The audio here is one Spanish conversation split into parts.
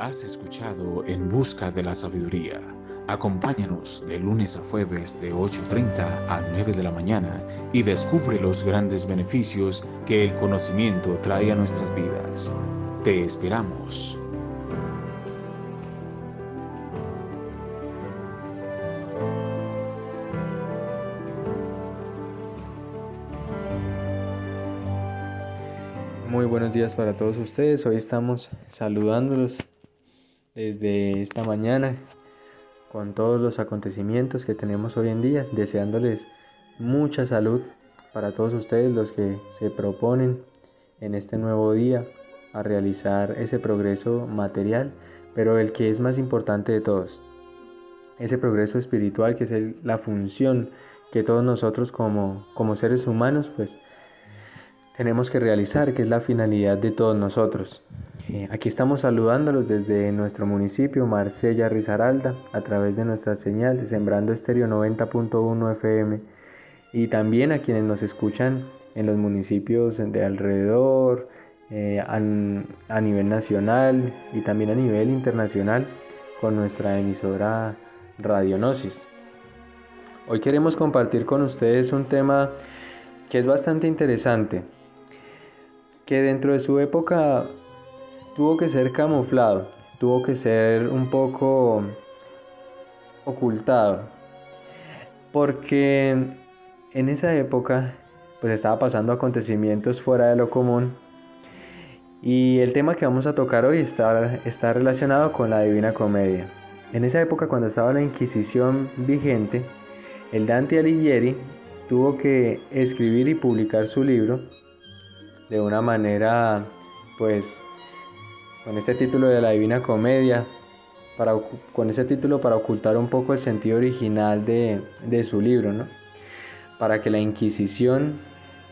Has escuchado En Busca de la Sabiduría. Acompáñanos de lunes a jueves de 8.30 a 9 de la mañana y descubre los grandes beneficios que el conocimiento trae a nuestras vidas. Te esperamos. Muy buenos días para todos ustedes. Hoy estamos saludándolos desde esta mañana con todos los acontecimientos que tenemos hoy en día, deseándoles mucha salud para todos ustedes los que se proponen en este nuevo día a realizar ese progreso material, pero el que es más importante de todos, ese progreso espiritual que es la función que todos nosotros como, como seres humanos pues tenemos que realizar, que es la finalidad de todos nosotros. Eh, aquí estamos saludándolos desde nuestro municipio, Marsella Risaralda, a través de nuestra señal de Sembrando Estéreo 90.1 FM y también a quienes nos escuchan en los municipios de alrededor, eh, a, a nivel nacional y también a nivel internacional con nuestra emisora Radionosis. Hoy queremos compartir con ustedes un tema que es bastante interesante que dentro de su época tuvo que ser camuflado, tuvo que ser un poco ocultado, porque en esa época pues estaba pasando acontecimientos fuera de lo común y el tema que vamos a tocar hoy está, está relacionado con la Divina Comedia. En esa época cuando estaba la Inquisición vigente, el Dante Alighieri tuvo que escribir y publicar su libro de una manera, pues, con este título de la Divina Comedia, para, con ese título para ocultar un poco el sentido original de, de su libro, ¿no? Para que la Inquisición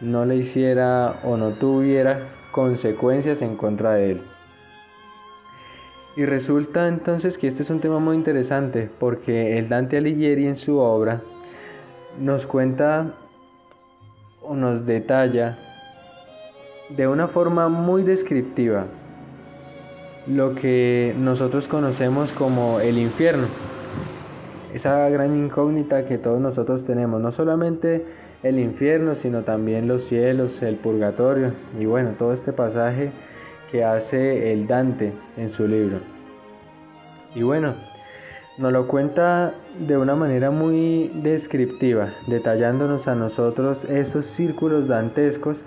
no le hiciera o no tuviera consecuencias en contra de él. Y resulta entonces que este es un tema muy interesante porque el Dante Alighieri en su obra nos cuenta o nos detalla de una forma muy descriptiva lo que nosotros conocemos como el infierno. Esa gran incógnita que todos nosotros tenemos, no solamente el infierno, sino también los cielos, el purgatorio y bueno, todo este pasaje que hace el Dante en su libro. Y bueno, nos lo cuenta de una manera muy descriptiva, detallándonos a nosotros esos círculos dantescos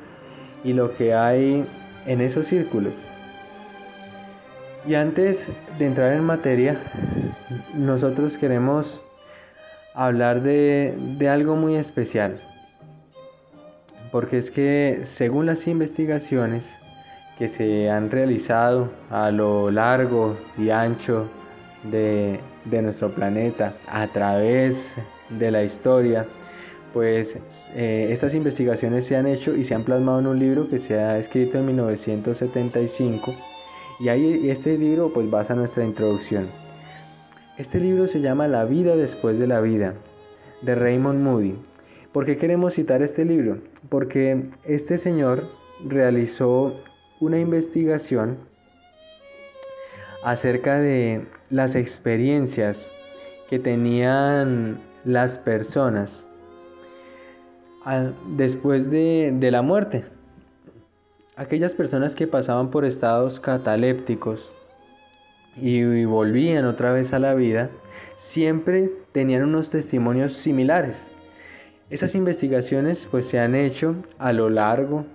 y lo que hay en esos círculos. Y antes de entrar en materia, nosotros queremos hablar de, de, algo muy especial. Porque es que según las investigaciones que se han realizado a lo largo y ancho de, de nuestro planeta, a través de la historia, pues eh, estas investigaciones se han hecho y se han plasmado en un libro que se ha escrito en 1975 y ahí este libro pues basa nuestra introducción. Este libro se llama La vida después de la vida de Raymond Moody. ¿Por qué queremos citar este libro? Porque este señor realizó una investigación acerca de las experiencias que tenían las personas después de, la muerte. Aquellas personas que pasaban por estados catalépticos y, volvían otra vez a la vida, siempre tenían unos testimonios similares. Esas investigaciones pues se han hecho a lo largo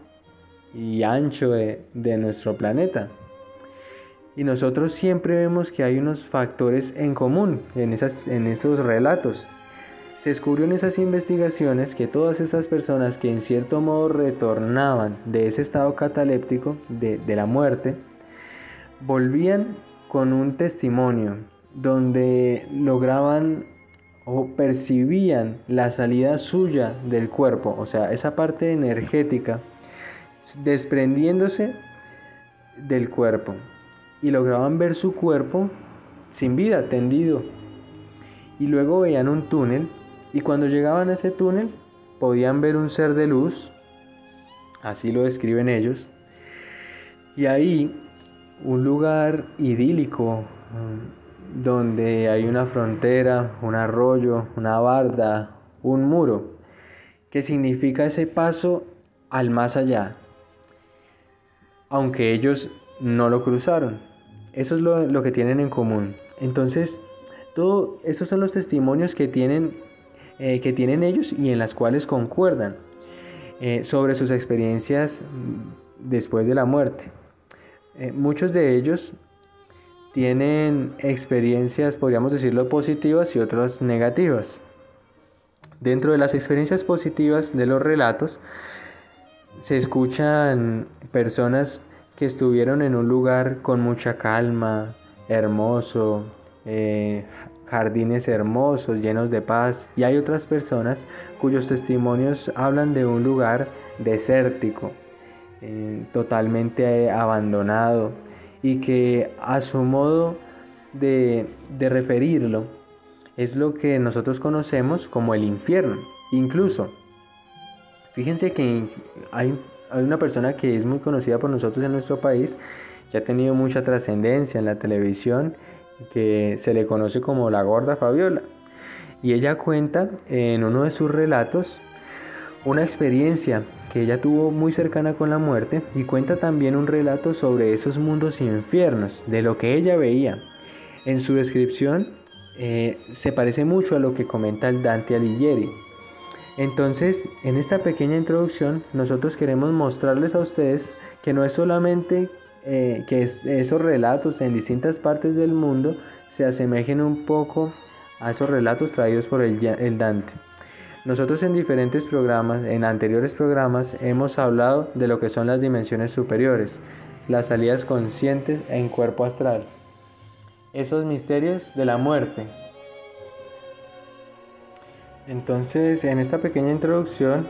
y ancho de, nuestro planeta. Y nosotros siempre vemos que hay unos factores en común en, esas, en esos relatos. Se descubrió en esas investigaciones que todas esas personas que en cierto modo retornaban de ese estado cataléptico, de, la muerte, volvían con un testimonio donde lograban o percibían la salida suya del cuerpo, o sea, esa parte energética desprendiéndose del cuerpo y lograban ver su cuerpo sin vida, tendido. Y luego veían un túnel y cuando llegaban a ese túnel podían ver un ser de luz, así lo describen ellos, y ahí un lugar idílico mm, donde hay una frontera, un arroyo, una barda, un muro, que significa ese paso al más allá, aunque ellos no lo cruzaron. Eso es lo, que tienen en común. Entonces, todos esos son los testimonios que tienen, eh, que tienen ellos y en las cuales concuerdan eh, sobre sus experiencias mm, después de la muerte. Eh, muchos de ellos tienen experiencias, podríamos decirlo, positivas y otras negativas. Dentro de las experiencias positivas de los relatos, se escuchan personas que estuvieron en un lugar con mucha calma, hermoso, jardines hermosos, llenos de paz, y hay otras personas cuyos testimonios hablan de un lugar desértico, eh, totalmente abandonado, y que a su modo de, de referirlo es lo que nosotros conocemos como el infierno. Incluso, fíjense que hay hay una persona que es muy conocida por nosotros en nuestro país, que ha tenido mucha trascendencia en la televisión, que se le conoce como la gorda Fabiola. Y ella cuenta en uno de sus relatos una experiencia que ella tuvo muy cercana con la muerte y cuenta también un relato sobre esos mundos infiernos, de lo que ella veía. En su descripción eh, se parece mucho a lo que comenta el Dante Alighieri, entonces, en esta pequeña introducción, nosotros queremos mostrarles a ustedes que no es solamente eh, que esos relatos en distintas partes del mundo se asemejen un poco a esos relatos traídos por el, el Dante. Nosotros en diferentes programas, en anteriores programas, hemos hablado de lo que son las dimensiones superiores, las salidas conscientes en cuerpo astral, esos misterios de la muerte, entonces, en esta pequeña introducción,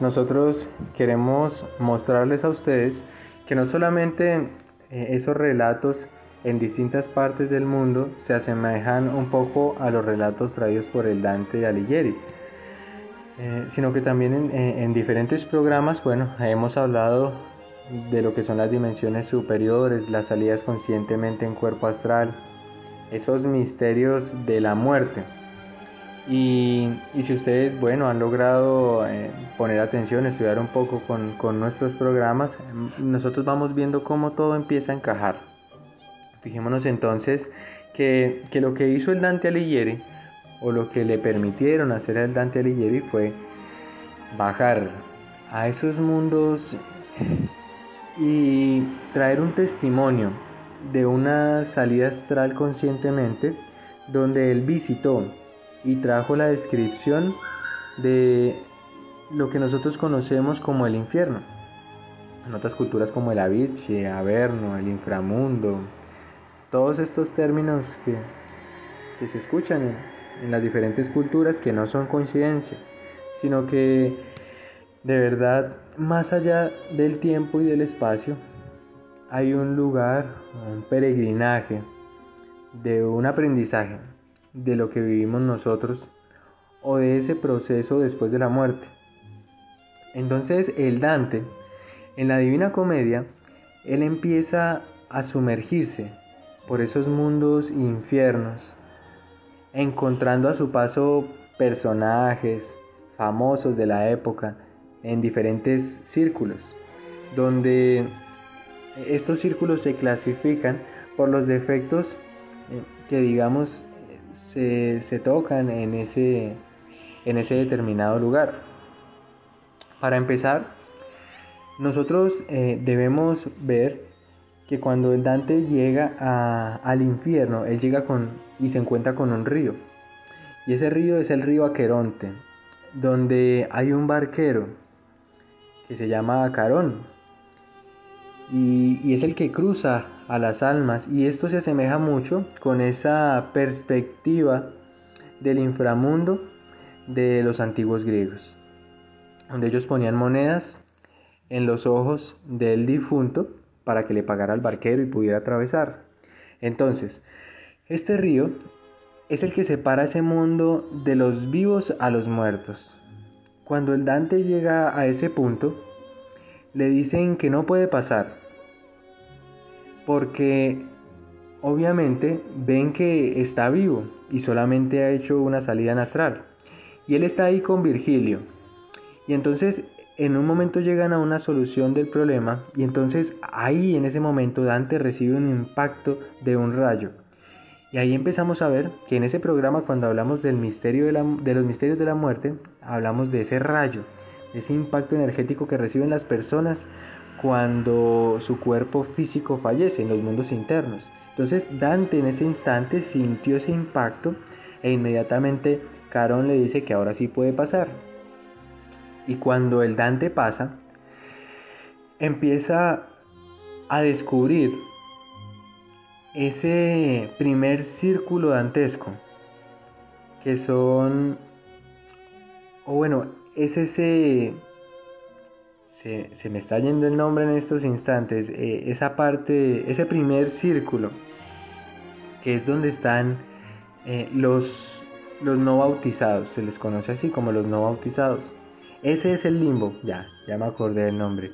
nosotros queremos mostrarles a ustedes que no solamente eh, esos relatos en distintas partes del mundo se asemejan un poco a los relatos traídos por el Dante Alighieri, eh, sino que también en, eh, en, diferentes programas, bueno, hemos hablado de lo que son las dimensiones superiores, las salidas conscientemente en cuerpo astral, esos misterios de la muerte. Y, si ustedes, bueno, han logrado eh, poner atención, estudiar un poco con, nuestros programas, nosotros vamos viendo cómo todo empieza a encajar. Fijémonos entonces que, lo que hizo el Dante Alighieri, o lo que le permitieron hacer al Dante Alighieri fue bajar a esos mundos y traer un testimonio de una salida astral conscientemente donde él visitó y trajo la descripción de lo que nosotros conocemos como el infierno. En otras culturas como el Avicii, Averno, el inframundo, todos estos términos que, se escuchan en, en las diferentes culturas que no son coincidencia, sino que de verdad, más allá del tiempo y del espacio, hay un lugar, un peregrinaje de un aprendizaje de lo que vivimos nosotros o de ese proceso después de la muerte. Entonces el Dante, en la Divina Comedia, él empieza a sumergirse por esos mundos infiernos, encontrando a su paso personajes famosos de la época en diferentes círculos, donde estos círculos se clasifican por los defectos eh, que digamos se, tocan en ese, en ese determinado lugar. Para empezar, nosotros eh, debemos ver que cuando Dante llega al infierno, él llega con y se encuentra con un río. Y ese río es el río Aqueronte, donde hay un barquero que se llama Acarón. Y, y es el que cruza a las almas y esto se asemeja mucho con esa perspectiva del inframundo de los antiguos griegos, donde ellos ponían monedas en los ojos del difunto para que le pagara al barquero y pudiera atravesar. Entonces, este río es el que separa ese mundo de los vivos a los muertos. Cuando el Dante llega a ese punto, le dicen que no puede pasar, porque obviamente ven que está vivo y solamente ha hecho una salida en astral. Y él está ahí con Virgilio. Y entonces en un momento llegan a una solución del problema y entonces ahí en ese momento Dante recibe un impacto de un rayo. Y ahí empezamos a ver que en ese programa cuando hablamos del misterio de, de los misterios de la muerte, hablamos de ese rayo, de ese impacto energético que reciben las personas cuando su cuerpo físico fallece en los mundos internos. Entonces Dante en ese instante sintió ese impacto e inmediatamente Carón le dice que ahora sí puede pasar. Y cuando el Dante pasa, empieza a descubrir ese primer círculo dantesco, que son, o bueno, es ese, se, me está yendo el nombre en estos instantes, eh, esa parte, ese primer círculo, que es donde están eh, los, los no bautizados, se les conoce así como los no bautizados. Ese es el limbo, ya, ya me acordé del nombre.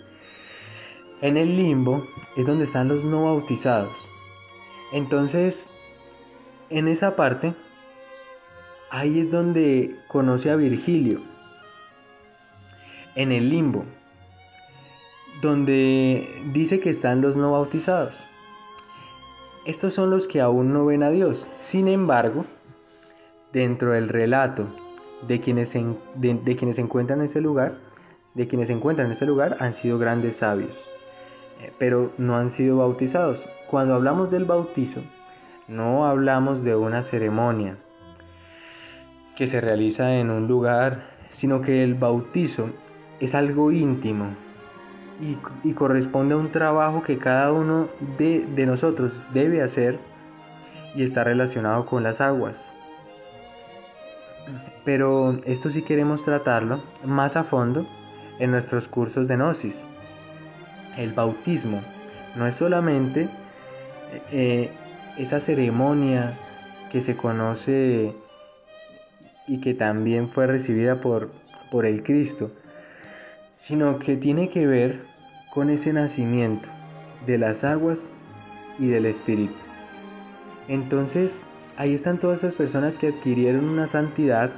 En el limbo es donde están los no bautizados. Entonces, en esa parte, ahí es donde conoce a Virgilio. En el limbo, donde dice que están los no bautizados. Estos son los que aún no ven a Dios. Sin embargo, dentro del relato de quienes, se, de, quienes se encuentran en ese lugar, de quienes se encuentran en ese lugar han sido grandes sabios, eh, pero no han sido bautizados. Cuando hablamos del bautizo, no hablamos de una ceremonia que se realiza en un lugar, sino que el bautizo es algo íntimo y, corresponde a un trabajo que cada uno de, de nosotros debe hacer y está relacionado con las aguas. Pero esto sí queremos tratarlo más a fondo en nuestros cursos de Gnosis. El bautismo no es solamente eh, esa ceremonia que se conoce y que también fue recibida por, por el Cristo, sino que tiene que ver con ese nacimiento de las aguas y del Espíritu. Entonces, ahí están todas esas personas que adquirieron una santidad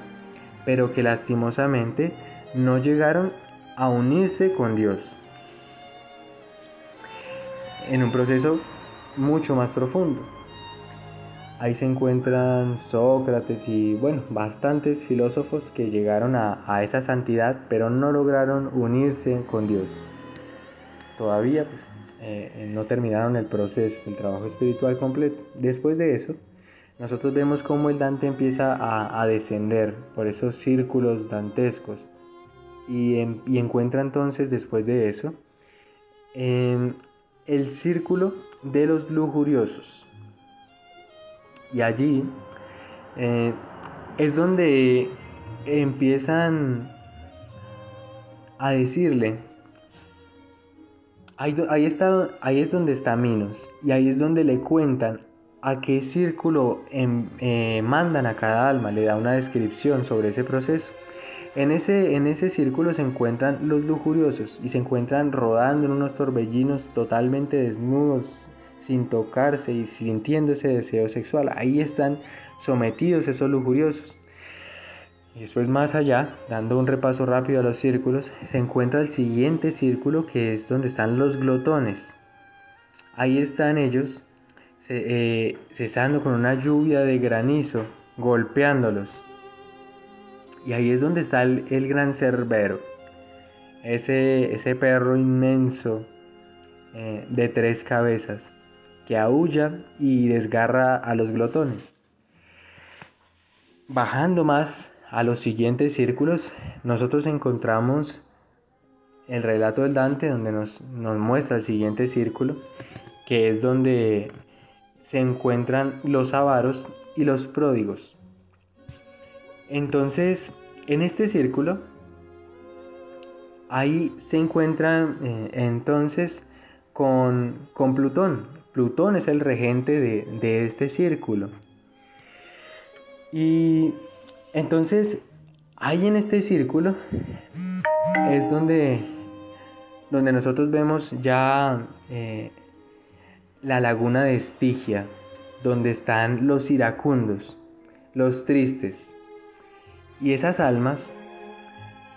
pero que lastimosamente no llegaron a unirse con Dios en un proceso mucho más profundo. Ahí se encuentran Sócrates y bueno, bastantes filósofos que llegaron a, esa santidad, pero no lograron unirse con Dios. Todavía pues, eh, no terminaron el proceso, el trabajo espiritual completo. Después de eso, nosotros vemos cómo el Dante empieza a, descender por esos círculos dantescos y, encuentra entonces después de eso el círculo de los lujuriosos. Y allí eh, es donde empiezan a decirle, ahí, ahí, está, ahí es donde está Minos, y ahí es donde le cuentan a qué círculo em, eh, mandan a cada alma, le da una descripción sobre ese proceso. En ese, en ese círculo se encuentran los lujuriosos y se encuentran rodando en unos torbellinos totalmente desnudos, sin tocarse y sintiendo ese deseo sexual. Ahí están sometidos esos lujuriosos. Y después más allá, dando un repaso rápido a los círculos, se encuentra el siguiente círculo que es donde están los glotones. Ahí están ellos eh, cesando con una lluvia de granizo, golpeándolos. Y ahí es donde está el, gran cerbero, ese, ese perro inmenso eh, de tres cabezas que aúlla y desgarra a los glotones. Bajando más a los siguientes círculos, nosotros encontramos el relato del Dante donde nos, nos muestra el siguiente círculo, que es donde se encuentran los avaros y los pródigos. Entonces, en este círculo, ahí se encuentran eh, entonces con, con, Plutón. Plutón es el regente de, de este círculo. Y entonces, ahí en este círculo es donde, donde nosotros vemos ya... Eh, la laguna de Estigia, donde están los iracundos, los tristes. Y esas almas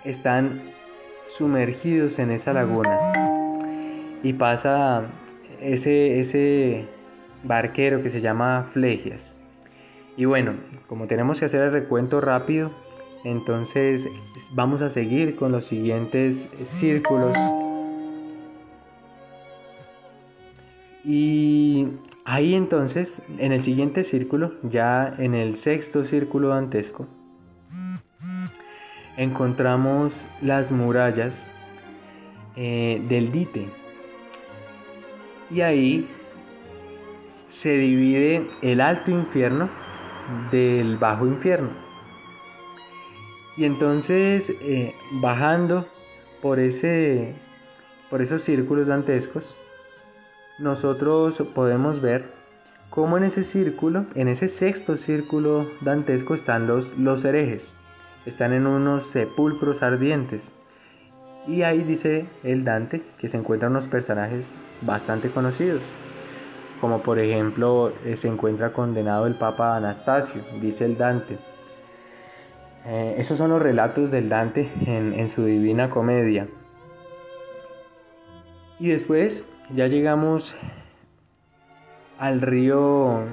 están sumergidos en esa laguna. Y pasa ese, ese barquero que se llama Flegias. Y bueno, como tenemos que hacer el recuento rápido, entonces vamos a seguir con los siguientes círculos. Y ahí entonces, en el siguiente círculo, ya en el sexto círculo dantesco, encontramos las murallas eh, del Dite. Y ahí se divide el alto infierno del bajo infierno. Y entonces eh, bajando por, ese, por esos círculos dantescos, nosotros podemos ver cómo en ese círculo, en ese sexto círculo dantesco están los, los herejes. Están en unos sepulcros ardientes. Y ahí dice el Dante que se encuentran unos personajes bastante conocidos como por ejemplo eh, se encuentra condenado el Papa Anastasio, dice el Dante. Eh, esos son los relatos del Dante en, en su Divina Comedia. Y después ya llegamos al río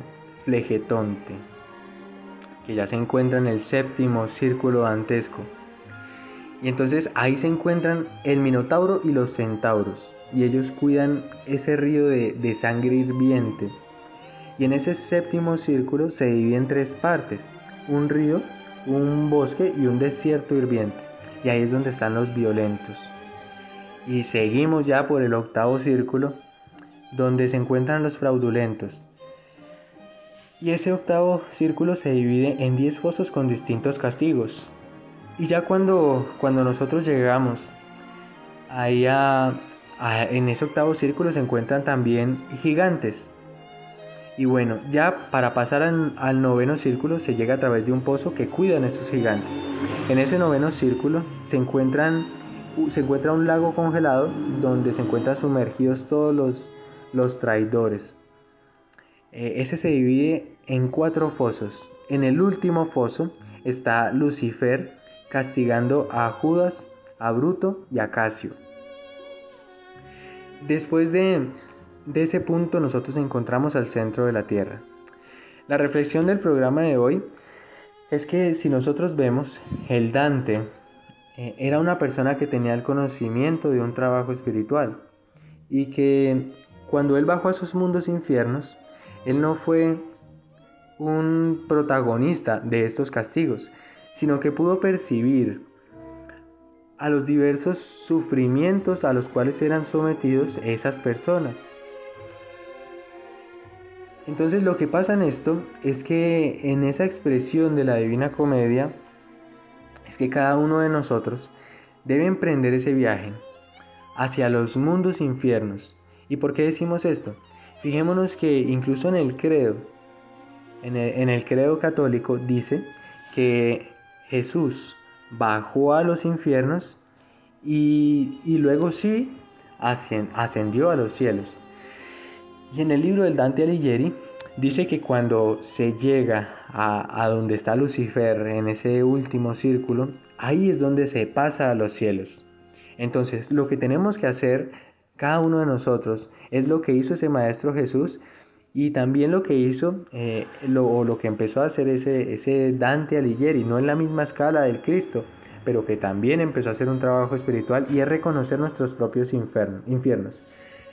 Flegetonte, que ya se encuentra en el séptimo círculo dantesco. Y entonces ahí se encuentran el Minotauro y los centauros y ellos cuidan ese río de, sangre hirviente. Y en ese séptimo círculo se divide en tres partes, un río, un bosque y un desierto hirviente. Y ahí es donde están los violentos. Y seguimos ya por el octavo círculo, donde se encuentran los fraudulentos. Y ese octavo círculo se divide en diez fosos con distintos castigos. Y ya cuando, cuando nosotros llegamos ahí a, en ese octavo círculo se encuentran también gigantes. Y bueno, ya para pasar al, noveno círculo se llega a través de un pozo que cuidan esos gigantes. En ese noveno círculo se, encuentran, se encuentra un lago congelado donde se encuentran sumergidos todos los, los traidores. Eh, ese se divide en cuatro fosos. En el último foso está Lucifer castigando a Judas, a Bruto y a Casio. Después de, ese punto nosotros encontramos al centro de la Tierra. La reflexión del programa de hoy es que si nosotros vemos, el Dante eh, era una persona que tenía el conocimiento de un trabajo espiritual y que cuando él bajó a sus mundos infiernos, él no fue un protagonista de estos castigos, sino que pudo percibir a los diversos sufrimientos a los cuales eran sometidos esas personas. Entonces lo que pasa en esto es que en esa expresión de la Divina Comedia es que cada uno de nosotros debe emprender ese viaje hacia los mundos infiernos. ¿Y por qué decimos esto? Fijémonos que incluso en el credo, en el, en el credo católico dice que Jesús bajó a los infiernos y, luego sí ascendió a los cielos. Y en el libro del Dante Alighieri dice que cuando se llega a, a, donde está Lucifer, en ese último círculo, ahí es donde se pasa a los cielos. Entonces, lo que tenemos que hacer cada uno de nosotros es lo que hizo ese Maestro Jesús y también lo que hizo, eh, lo, o lo que empezó a hacer ese, ese Dante Alighieri, no en la misma escala del Cristo, pero que también empezó a hacer un trabajo espiritual y es reconocer nuestros propios infiernos.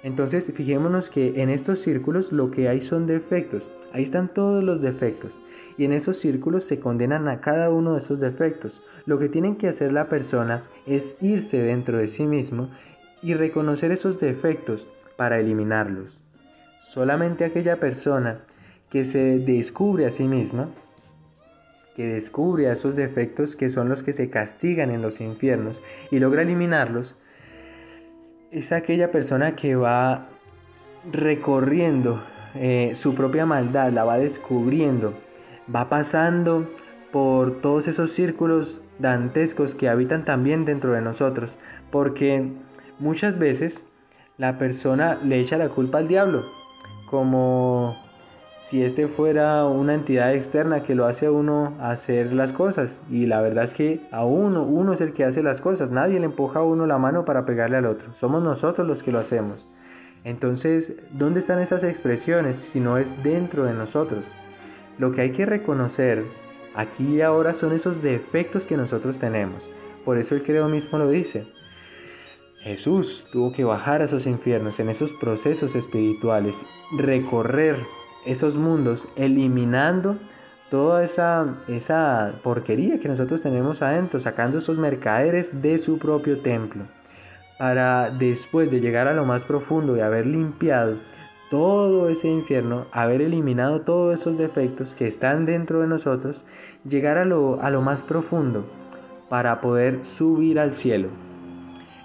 Entonces, fijémonos que en estos círculos lo que hay son defectos, ahí están todos los defectos, y en esos círculos se condenan a cada uno de esos defectos. Lo que tiene que hacer la persona es irse dentro de sí mismo y reconocer esos defectos para eliminarlos. Solamente aquella persona que se descubre a sí misma, que descubre a esos defectos que son los que se castigan en los infiernos y logra eliminarlos, es aquella persona que va recorriendo eh, su propia maldad, la va descubriendo, va pasando por todos esos círculos dantescos que habitan también dentro de nosotros, porque muchas veces la persona le echa la culpa al diablo como si este fuera una entidad externa que lo hace a uno hacer las cosas. Y la verdad es que a uno, uno es el que hace las cosas. Nadie le empuja a uno la mano para pegarle al otro. Somos nosotros los que lo hacemos. Entonces, ¿dónde están esas expresiones si no es dentro de nosotros? Lo que hay que reconocer aquí y ahora son esos defectos que nosotros tenemos. Por eso el credo mismo lo dice. Jesús tuvo que bajar a esos infiernos, en esos procesos espirituales, recorrer esos mundos, eliminando toda esa, esa porquería que nosotros tenemos adentro, sacando esos mercaderes de su propio templo, para después de llegar a lo más profundo y haber limpiado todo ese infierno, haber eliminado todos esos defectos que están dentro de nosotros, llegar a lo, a lo más profundo para poder subir al cielo.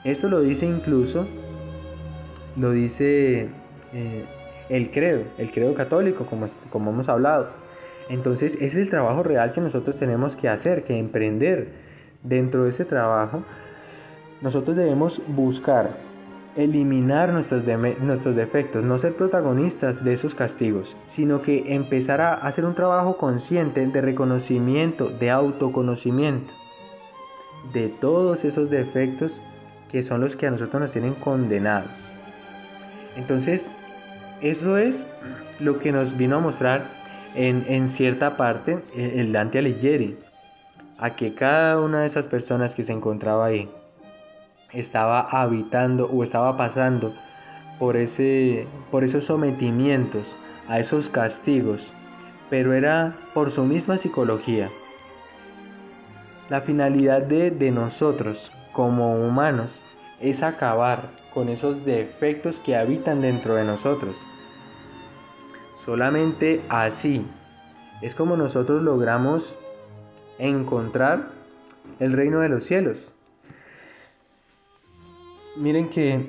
Eso lo dice incluso, lo dice eh, el credo, el credo católico, como, como hemos hablado. Entonces, ese es el trabajo real que nosotros tenemos que hacer, que emprender. Dentro de ese trabajo, nosotros debemos buscar eliminar nuestros, nuestros defectos, no ser protagonistas de esos castigos, sino que empezar a hacer un trabajo consciente de reconocimiento, de autoconocimiento de todos esos defectos que son los que a nosotros nos tienen condenados. Entonces, eso es lo que nos vino a mostrar en, cierta parte el Dante Alighieri, a que cada una de esas personas que se encontraba ahí estaba habitando o estaba pasando por, ese, por esos sometimientos, a esos castigos, pero era por su misma psicología. La finalidad de, de nosotros como humanos es acabar con esos defectos que habitan dentro de nosotros. Solamente así es como nosotros logramos encontrar el reino de los cielos. Miren que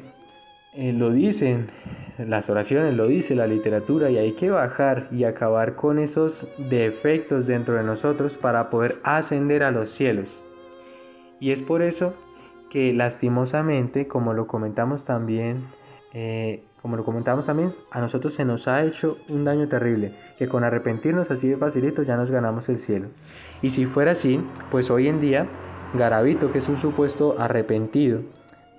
eh, lo dicen las oraciones, lo dice la literatura y hay que bajar y acabar con esos defectos dentro de nosotros para poder ascender a los cielos. Y es por eso que lastimosamente, como lo comentamos también, eh, como lo comentamos también, a nosotros se nos ha hecho un daño terrible, que con arrepentirnos así de facilito ya nos ganamos el cielo. Y si fuera así, pues hoy en día, Garavito, que es un supuesto arrepentido,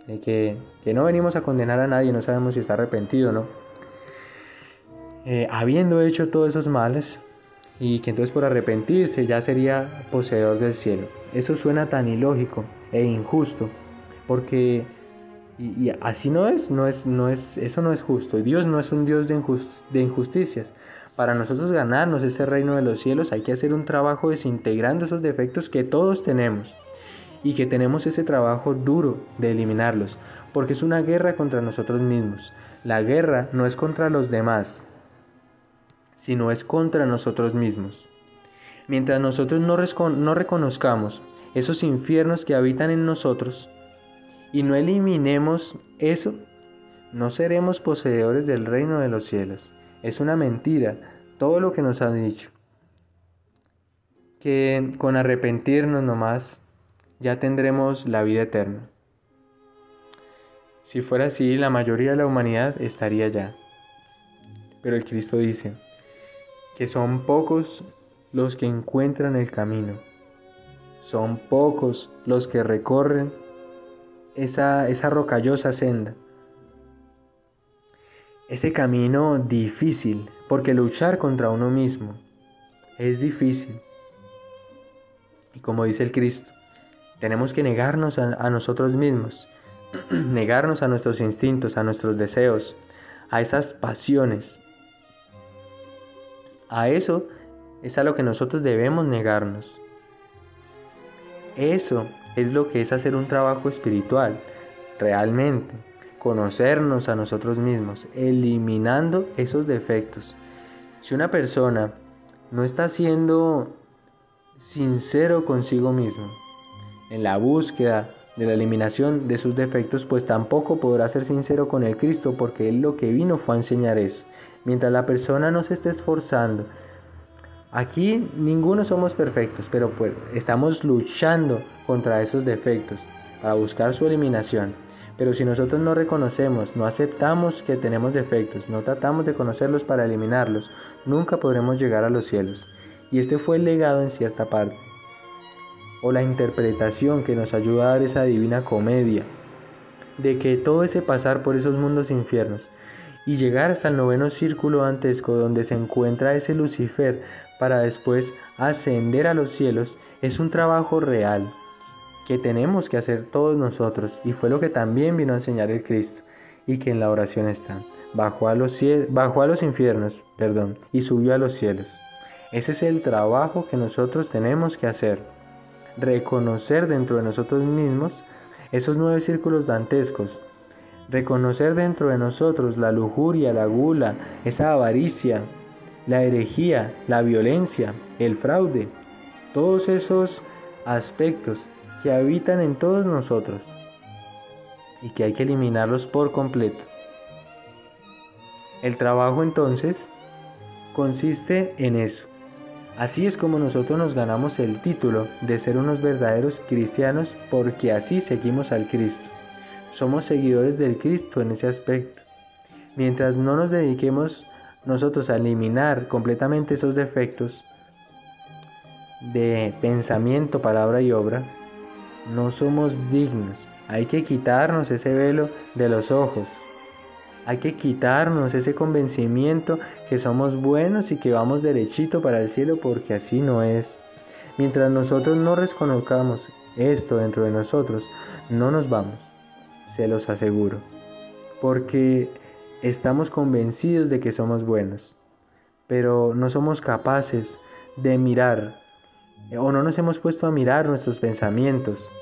que, que, no venimos a condenar a nadie, no sabemos si está arrepentido o no, eh, habiendo hecho todos esos males, y que entonces por arrepentirse ya sería poseedor del cielo. Eso suena tan ilógico e injusto, porque y, así no es, no es, no es, eso no es justo. Dios no es un Dios de, injusticias. Para nosotros ganarnos ese reino de los cielos hay que hacer un trabajo desintegrando esos defectos que todos tenemos y que tenemos ese trabajo duro de eliminarlos, porque es una guerra contra nosotros mismos. La guerra no es contra los demás, sino es contra nosotros mismos. Mientras nosotros no, no reconozcamos esos infiernos que habitan en nosotros y no eliminemos eso, no seremos poseedores del reino de los cielos. Es una mentira todo lo que nos han dicho. Que con arrepentirnos nomás ya tendremos la vida eterna. Si fuera así, la mayoría de la humanidad estaría ya. Pero el Cristo dice que son pocos los que encuentran el camino. Son pocos los que recorren esa, esa rocallosa senda. Ese camino difícil, porque luchar contra uno mismo es difícil. Y como dice el Cristo, tenemos que negarnos a, a nosotros mismos, negarnos a nuestros instintos, a nuestros deseos, a esas pasiones. A eso es a lo que nosotros debemos negarnos. Eso es lo que es hacer un trabajo espiritual, realmente, conocernos a nosotros mismos, eliminando esos defectos. Si una persona no está siendo sincero consigo mismo en la búsqueda de la eliminación de sus defectos, pues tampoco podrá ser sincero con el Cristo, porque Él lo que vino fue a enseñar eso. Mientras la persona no se esté esforzando Aquí ninguno somos perfectos, pero pues estamos luchando contra esos defectos para buscar su eliminación. Pero si nosotros no reconocemos, no aceptamos que tenemos defectos, no tratamos de conocerlos para eliminarlos, nunca podremos llegar a los cielos. Y este fue el legado en cierta parte, o la interpretación que nos ayuda a dar esa divina comedia, de que todo ese pasar por esos mundos infiernos y llegar hasta el noveno círculo antesco donde se encuentra ese Lucifer para después ascender a los cielos es un trabajo real que tenemos que hacer todos nosotros y fue lo que también vino a enseñar el Cristo y que en la oración está. Bajó a los, bajó a los infiernos, perdón, y subió a los cielos. Ese es el trabajo que nosotros tenemos que hacer. Reconocer dentro de nosotros mismos esos nueve círculos dantescos. Reconocer dentro de nosotros la lujuria, la gula, esa avaricia, la herejía, la violencia, el fraude, todos esos aspectos que habitan en todos nosotros y que hay que eliminarlos por completo. El trabajo entonces consiste en eso. Así es como nosotros nos ganamos el título de ser unos verdaderos cristianos porque así seguimos al Cristo. Somos seguidores del Cristo en ese aspecto. Mientras no nos dediquemos nosotros a eliminar completamente esos defectos de pensamiento, palabra y obra, no somos dignos. Hay que quitarnos ese velo de los ojos. Hay que quitarnos ese convencimiento que somos buenos y que vamos derechito para el cielo porque así no es. Mientras nosotros no reconozcamos esto dentro de nosotros, no nos vamos. Se los aseguro. Porque estamos convencidos de que somos buenos, pero no somos capaces de mirar o no nos hemos puesto a mirar nuestros pensamientos,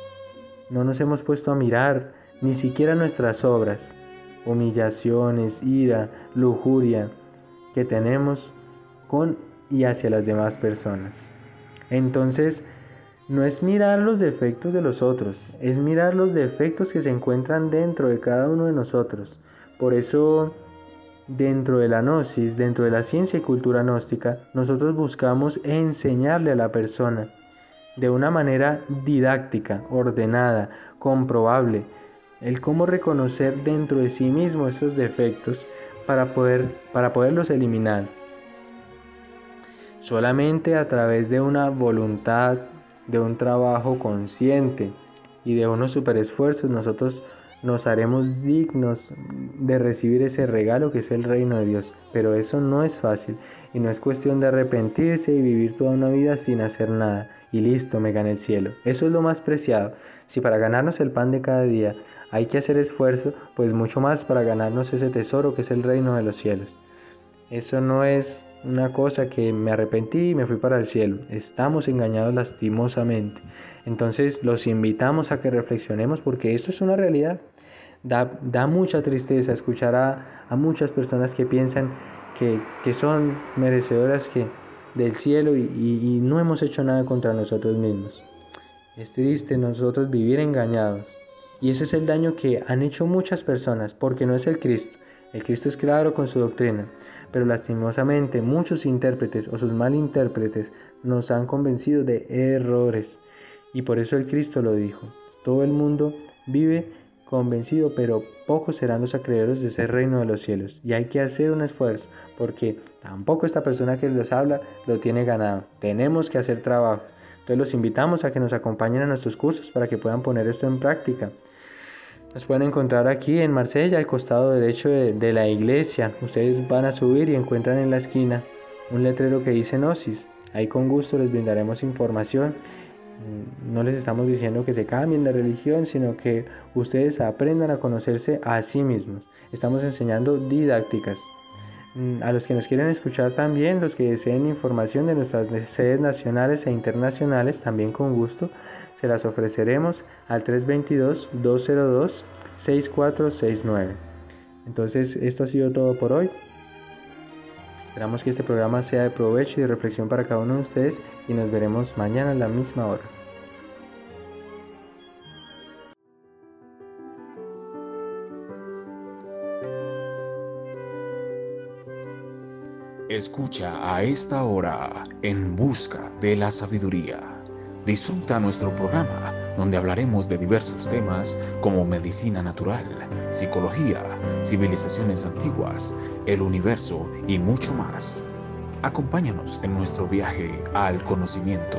no nos hemos puesto a mirar ni siquiera nuestras obras, humillaciones, ira, lujuria que tenemos con y hacia las demás personas. Entonces, no es mirar los defectos de los otros, es mirar los defectos que se encuentran dentro de cada uno de nosotros. Por eso, dentro de la gnosis, dentro de la ciencia y cultura gnóstica, nosotros buscamos enseñarle a la persona de una manera didáctica, ordenada, comprobable, el cómo reconocer dentro de sí mismo esos defectos para, poder, para poderlos eliminar. Solamente a través de una voluntad, de un trabajo consciente y de unos super esfuerzos nosotros nos haremos dignos de recibir ese regalo que es el reino de Dios. Pero eso no es fácil y no es cuestión de arrepentirse y vivir toda una vida sin hacer nada y listo, me gane el cielo. Eso es lo más preciado. Si para ganarnos el pan de cada día hay que hacer esfuerzo, pues mucho más para ganarnos ese tesoro que es el reino de los cielos. Eso no es una cosa que me arrepentí y me fui para el cielo. Estamos engañados lastimosamente. Entonces los invitamos a que reflexionemos porque esto es una realidad. Da, mucha tristeza escuchar a, muchas personas que piensan que, son merecedoras que, del cielo y, y no hemos hecho nada contra nosotros mismos. Es triste nosotros vivir engañados. Y ese es el daño que han hecho muchas personas porque no es el Cristo. El Cristo es claro con su doctrina, pero lastimosamente muchos intérpretes o sus malintérpretes nos han convencido de errores. Y por eso el Cristo lo dijo. Todo el mundo vive convencido, pero pocos serán los acreedores de ese reino de los cielos. Y hay que hacer un esfuerzo, porque tampoco esta persona que les habla lo tiene ganado. Tenemos que hacer trabajo. Entonces los invitamos a que nos acompañen a nuestros cursos para que puedan poner esto en práctica. Nos pueden encontrar aquí en Marsella, al costado derecho de, de la iglesia. Ustedes van a subir y encuentran en la esquina un letrero que dice Gnosis. Ahí con gusto les brindaremos información no les estamos diciendo que se cambien de religión, sino que ustedes aprendan a conocerse a sí mismos. Estamos enseñando didácticas. Mm, a los que nos quieren escuchar también, los que deseen información de nuestras sedes nacionales e internacionales, también con gusto, se las ofreceremos al 322-202-6469. Entonces, esto ha sido todo por hoy. Esperamos que este programa sea de provecho y de reflexión para cada uno de ustedes y nos veremos mañana a la misma hora. Escucha a esta hora en busca de la sabiduría Disfruta nuestro programa donde hablaremos de diversos temas como medicina natural, psicología, civilizaciones antiguas, el universo y mucho más. Acompáñanos en nuestro viaje al conocimiento.